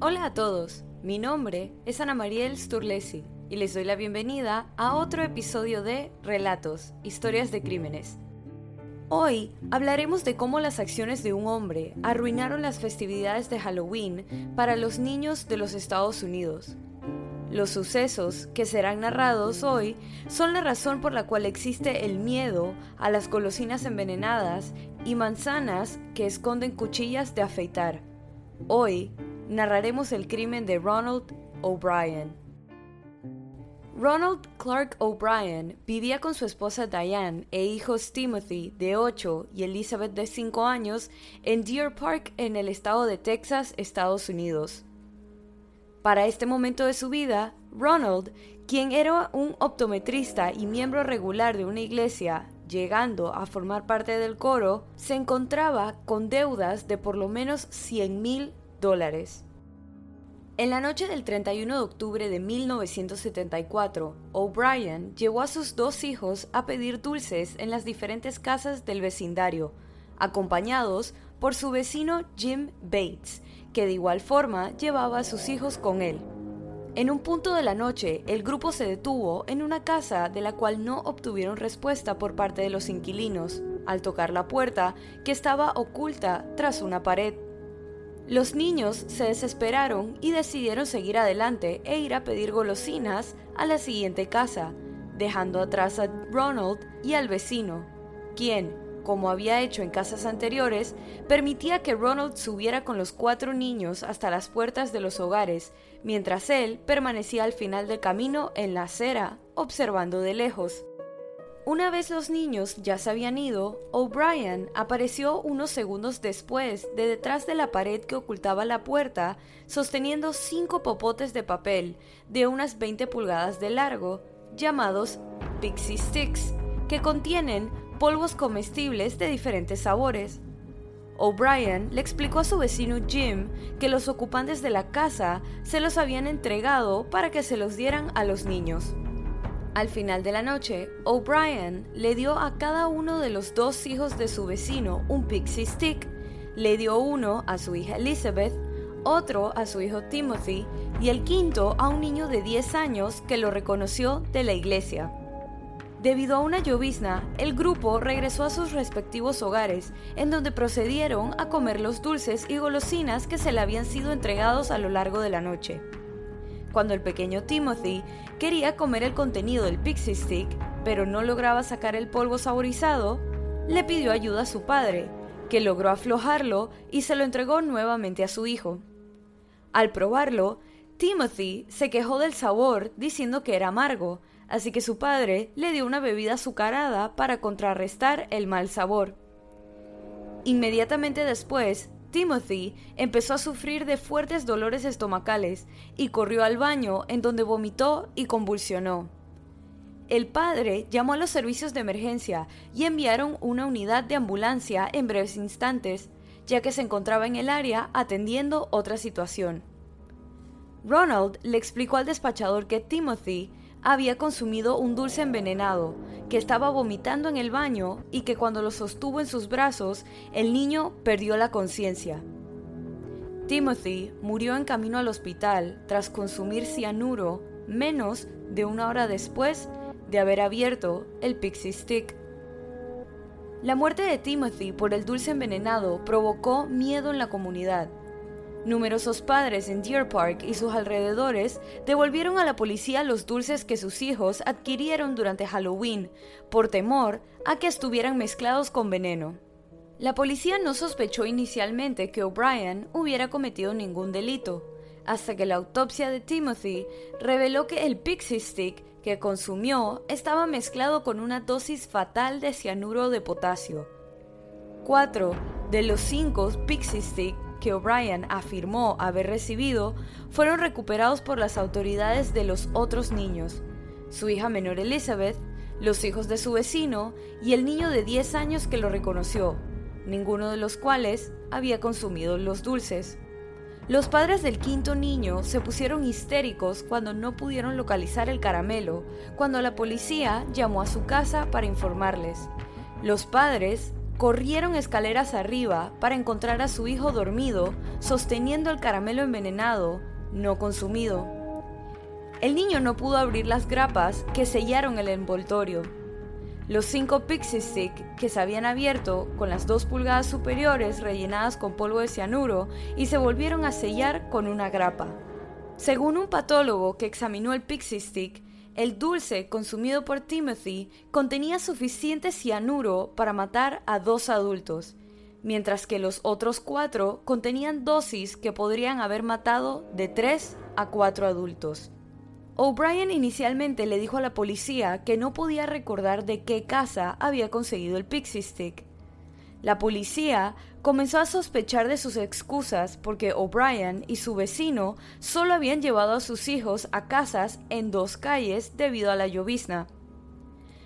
Hola a todos, mi nombre es Ana Mariel Sturlesi y les doy la bienvenida a otro episodio de Relatos, Historias de Crímenes. Hoy hablaremos de cómo las acciones de un hombre arruinaron las festividades de Halloween para los niños de los Estados Unidos. Los sucesos que serán narrados hoy son la razón por la cual existe el miedo a las golosinas envenenadas y manzanas que esconden cuchillas de afeitar. Hoy narraremos el crimen de Ronald O'Brien. Ronald Clark O'Brien vivía con su esposa Diane e hijos Timothy de 8 y Elizabeth de 5 años en Deer Park en el estado de Texas, Estados Unidos. Para este momento de su vida, Ronald, quien era un optometrista y miembro regular de una iglesia, llegando a formar parte del coro, se encontraba con deudas de por lo menos 100 mil En la noche del 31 de octubre de 1974, O'Brien llevó a sus dos hijos a pedir dulces en las diferentes casas del vecindario, acompañados por su vecino Jim Bates, que de igual forma llevaba a sus hijos con él. En un punto de la noche, el grupo se detuvo en una casa de la cual no obtuvieron respuesta por parte de los inquilinos, al tocar la puerta, que estaba oculta tras una pared. Los niños se desesperaron y decidieron seguir adelante e ir a pedir golosinas a la siguiente casa, dejando atrás a Ronald y al vecino, quien, como había hecho en casas anteriores, permitía que Ronald subiera con los cuatro niños hasta las puertas de los hogares, mientras él permanecía al final del camino en la acera, observando de lejos. Una vez los niños ya se habían ido, O'Brien apareció unos segundos después de detrás de la pared que ocultaba la puerta, sosteniendo cinco popotes de papel de unas 20 pulgadas de largo, llamados Pixie Sticks, que contienen polvos comestibles de diferentes sabores. O'Brien le explicó a su vecino Jim que los ocupantes de la casa se los habían entregado para que se los dieran a los niños. Al final de la noche, O'Brien le dio a cada uno de los dos hijos de su vecino un pixie stick. Le dio uno a su hija Elizabeth, otro a su hijo Timothy y el quinto a un niño de 10 años que lo reconoció de la iglesia. Debido a una llovizna, el grupo regresó a sus respectivos hogares, en donde procedieron a comer los dulces y golosinas que se le habían sido entregados a lo largo de la noche. Cuando el pequeño Timothy quería comer el contenido del Pixie Stick, pero no lograba sacar el polvo saborizado, le pidió ayuda a su padre, que logró aflojarlo y se lo entregó nuevamente a su hijo. Al probarlo, Timothy se quejó del sabor diciendo que era amargo, así que su padre le dio una bebida azucarada para contrarrestar el mal sabor. Inmediatamente después, Timothy empezó a sufrir de fuertes dolores estomacales y corrió al baño en donde vomitó y convulsionó. El padre llamó a los servicios de emergencia y enviaron una unidad de ambulancia en breves instantes, ya que se encontraba en el área atendiendo otra situación. Ronald le explicó al despachador que Timothy había consumido un dulce envenenado, que estaba vomitando en el baño y que cuando lo sostuvo en sus brazos, el niño perdió la conciencia. Timothy murió en camino al hospital tras consumir cianuro menos de una hora después de haber abierto el Pixie Stick. La muerte de Timothy por el dulce envenenado provocó miedo en la comunidad Numerosos padres en Deer Park y sus alrededores devolvieron a la policía los dulces que sus hijos adquirieron durante Halloween, por temor a que estuvieran mezclados con veneno. La policía no sospechó inicialmente que O'Brien hubiera cometido ningún delito, hasta que la autopsia de Timothy reveló que el Pixie Stick que consumió estaba mezclado con una dosis fatal de cianuro de potasio. Cuatro de los cinco Pixie Stick O'Brien afirmó haber recibido fueron recuperados por las autoridades de los otros niños, su hija menor Elizabeth, los hijos de su vecino y el niño de 10 años que lo reconoció, ninguno de los cuales había consumido los dulces. Los padres del quinto niño se pusieron histéricos cuando no pudieron localizar el caramelo, cuando la policía llamó a su casa para informarles. Los padres corrieron escaleras arriba para encontrar a su hijo dormido, sosteniendo el caramelo envenenado, no consumido. El niño no pudo abrir las grapas que sellaron el envoltorio. Los cinco Pixie Stick que se habían abierto con las dos pulgadas superiores rellenadas con polvo de cianuro y se volvieron a sellar con una grapa. Según un patólogo que examinó el Pixie Stick, el dulce consumido por Timothy contenía suficiente cianuro para matar a dos adultos, mientras que los otros cuatro contenían dosis que podrían haber matado de tres a cuatro adultos. O'Brien inicialmente le dijo a la policía que no podía recordar de qué casa había conseguido el Pixie Stick. La policía comenzó a sospechar de sus excusas porque O'Brien y su vecino solo habían llevado a sus hijos a casas en dos calles debido a la llovizna.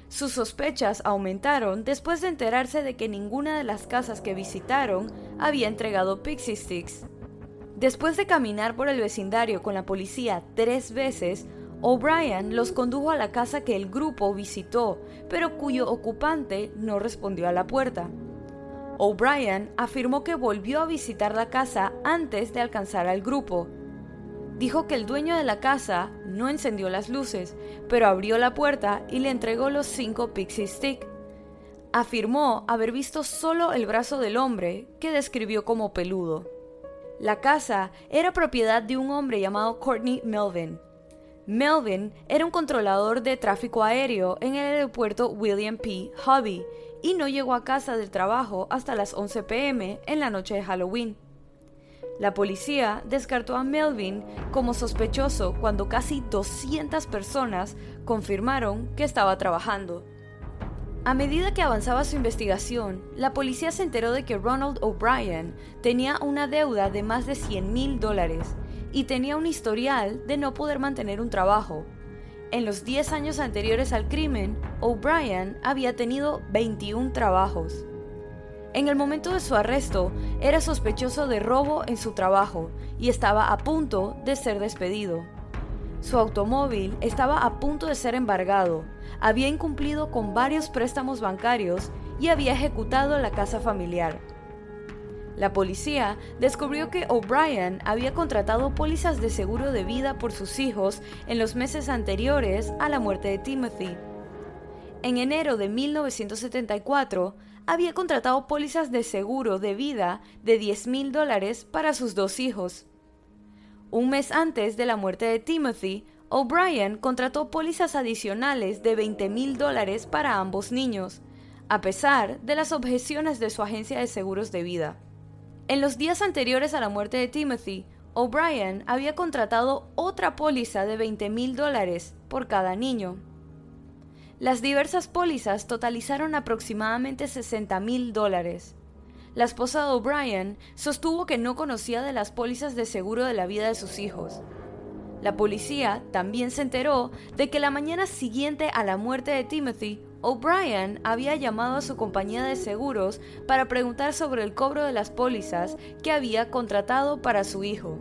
Sus sospechas aumentaron después de enterarse de que ninguna de las casas que visitaron había entregado Pixie Sticks. Después de caminar por el vecindario con la policía tres veces, O'Brien los condujo a la casa que el grupo visitó, pero cuyo ocupante no respondió a la puerta. O'Brien afirmó que volvió a visitar la casa antes de alcanzar al grupo. Dijo que el dueño de la casa no encendió las luces, pero abrió la puerta y le entregó los cinco Pixie Stick. Afirmó haber visto solo el brazo del hombre, que describió como peludo. La casa era propiedad de un hombre llamado Courtney Melvin, Melvin era un controlador de tráfico aéreo en el aeropuerto William P. Hobby y no llegó a casa del trabajo hasta las 11 pm en la noche de Halloween. La policía descartó a Melvin como sospechoso cuando casi 200 personas confirmaron que estaba trabajando. A medida que avanzaba su investigación, la policía se enteró de que Ronald O'Brien tenía una deuda de más de 100 mil dólares y tenía un historial de no poder mantener un trabajo. En los 10 años anteriores al crimen, O'Brien había tenido 21 trabajos. En el momento de su arresto, era sospechoso de robo en su trabajo y estaba a punto de ser despedido. Su automóvil estaba a punto de ser embargado, había incumplido con varios préstamos bancarios y había ejecutado la casa familiar. La policía descubrió que O'Brien había contratado pólizas de seguro de vida por sus hijos en los meses anteriores a la muerte de Timothy. En enero de 1974, había contratado pólizas de seguro de vida de 10 mil dólares para sus dos hijos. Un mes antes de la muerte de Timothy, O'Brien contrató pólizas adicionales de 20 mil dólares para ambos niños, a pesar de las objeciones de su agencia de seguros de vida. En los días anteriores a la muerte de Timothy, O'Brien había contratado otra póliza de 20 mil dólares por cada niño. Las diversas pólizas totalizaron aproximadamente 60 mil dólares. La esposa de O'Brien sostuvo que no conocía de las pólizas de seguro de la vida de sus hijos. La policía también se enteró de que la mañana siguiente a la muerte de Timothy, O'Brien había llamado a su compañía de seguros para preguntar sobre el cobro de las pólizas que había contratado para su hijo.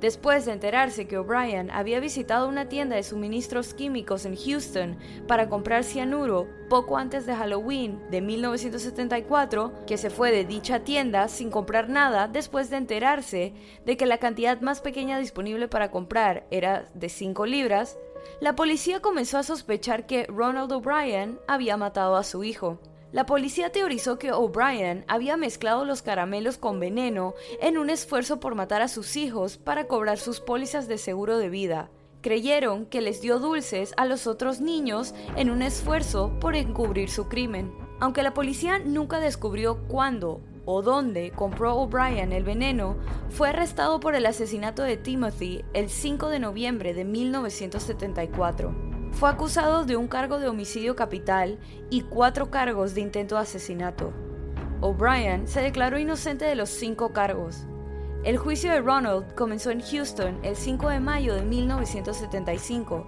Después de enterarse que O'Brien había visitado una tienda de suministros químicos en Houston para comprar cianuro poco antes de Halloween de 1974, que se fue de dicha tienda sin comprar nada después de enterarse de que la cantidad más pequeña disponible para comprar era de 5 libras, la policía comenzó a sospechar que Ronald O'Brien había matado a su hijo. La policía teorizó que O'Brien había mezclado los caramelos con veneno en un esfuerzo por matar a sus hijos para cobrar sus pólizas de seguro de vida. Creyeron que les dio dulces a los otros niños en un esfuerzo por encubrir su crimen. Aunque la policía nunca descubrió cuándo o dónde compró O'Brien el veneno, fue arrestado por el asesinato de Timothy el 5 de noviembre de 1974. Fue acusado de un cargo de homicidio capital y cuatro cargos de intento de asesinato. O'Brien se declaró inocente de los cinco cargos. El juicio de Ronald comenzó en Houston el 5 de mayo de 1975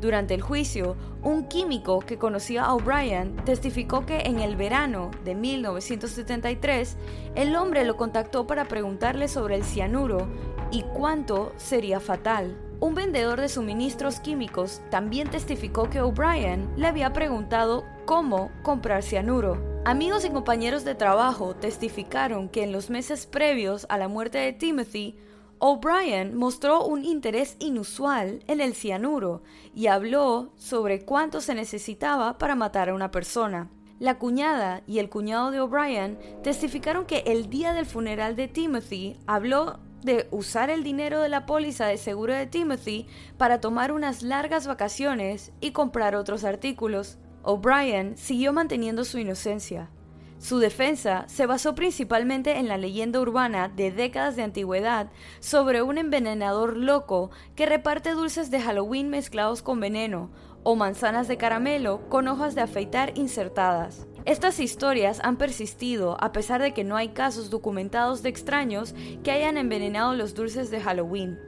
durante el juicio, un químico que conocía a O'Brien testificó que en el verano de 1973 el hombre lo contactó para preguntarle sobre el cianuro y cuánto sería fatal. Un vendedor de suministros químicos también testificó que O'Brien le había preguntado cómo comprar cianuro. Amigos y compañeros de trabajo testificaron que en los meses previos a la muerte de Timothy, O'Brien mostró un interés inusual en el cianuro y habló sobre cuánto se necesitaba para matar a una persona. La cuñada y el cuñado de O'Brien testificaron que el día del funeral de Timothy habló de usar el dinero de la póliza de seguro de Timothy para tomar unas largas vacaciones y comprar otros artículos. O'Brien siguió manteniendo su inocencia. Su defensa se basó principalmente en la leyenda urbana de décadas de antigüedad sobre un envenenador loco que reparte dulces de Halloween mezclados con veneno o manzanas de caramelo con hojas de afeitar insertadas. Estas historias han persistido a pesar de que no hay casos documentados de extraños que hayan envenenado los dulces de Halloween.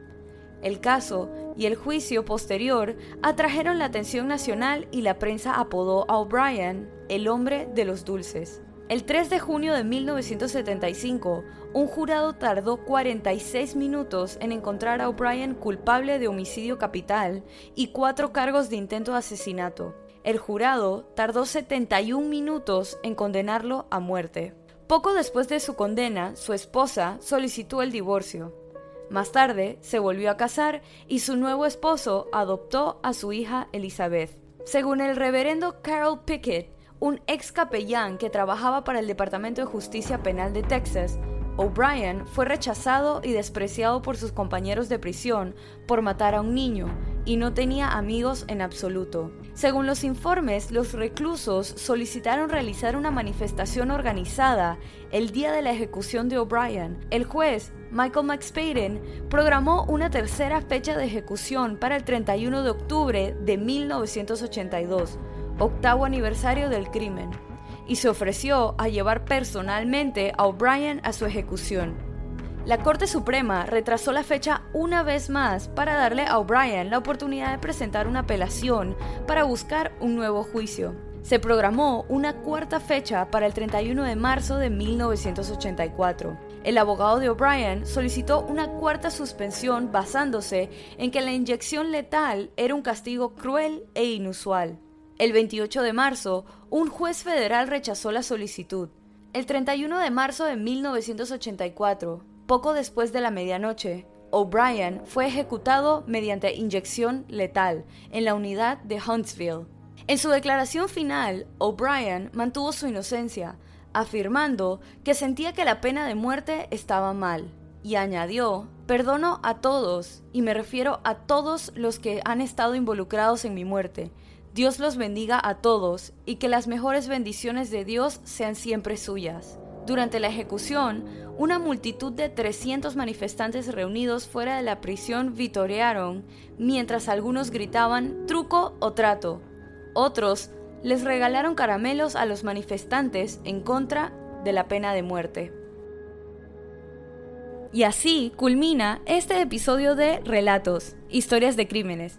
El caso y el juicio posterior atrajeron la atención nacional y la prensa apodó a O'Brien el hombre de los dulces. El 3 de junio de 1975, un jurado tardó 46 minutos en encontrar a O'Brien culpable de homicidio capital y cuatro cargos de intento de asesinato el jurado tardó 71 minutos en condenarlo a muerte. Poco después de su condena, su esposa solicitó el divorcio. Más tarde, se volvió a casar y su nuevo esposo adoptó a su hija Elizabeth. Según el reverendo Carol Pickett, un ex capellán que trabajaba para el Departamento de Justicia Penal de Texas, O'Brien fue rechazado y despreciado por sus compañeros de prisión por matar a un niño y no tenía amigos en absoluto. Según los informes, los reclusos solicitaron realizar una manifestación organizada el día de la ejecución de O'Brien. El juez, Michael McSpaden, programó una tercera fecha de ejecución para el 31 de octubre de 1982, octavo aniversario del crimen y se ofreció a llevar personalmente a O'Brien a su ejecución. La Corte Suprema retrasó la fecha una vez más para darle a O'Brien la oportunidad de presentar una apelación para buscar un nuevo juicio. Se programó una cuarta fecha para el 31 de marzo de 1984. El abogado de O'Brien solicitó una cuarta suspensión basándose en que la inyección letal era un castigo cruel e inusual. El 28 de marzo, un juez federal rechazó la solicitud. El 31 de marzo de 1984, poco después de la medianoche, O'Brien fue ejecutado mediante inyección letal en la unidad de Huntsville. En su declaración final, O'Brien mantuvo su inocencia, afirmando que sentía que la pena de muerte estaba mal, y añadió, perdono a todos, y me refiero a todos los que han estado involucrados en mi muerte, Dios los bendiga a todos y que las mejores bendiciones de Dios sean siempre suyas. Durante la ejecución, una multitud de 300 manifestantes reunidos fuera de la prisión vitorearon, mientras algunos gritaban truco o trato. Otros les regalaron caramelos a los manifestantes en contra de la pena de muerte. Y así culmina este episodio de Relatos, Historias de Crímenes.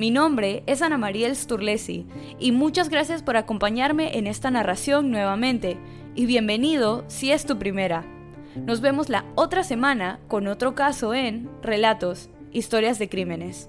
Mi nombre es Ana María Sturlesi y muchas gracias por acompañarme en esta narración nuevamente y bienvenido si es tu primera. Nos vemos la otra semana con otro caso en Relatos, Historias de Crímenes.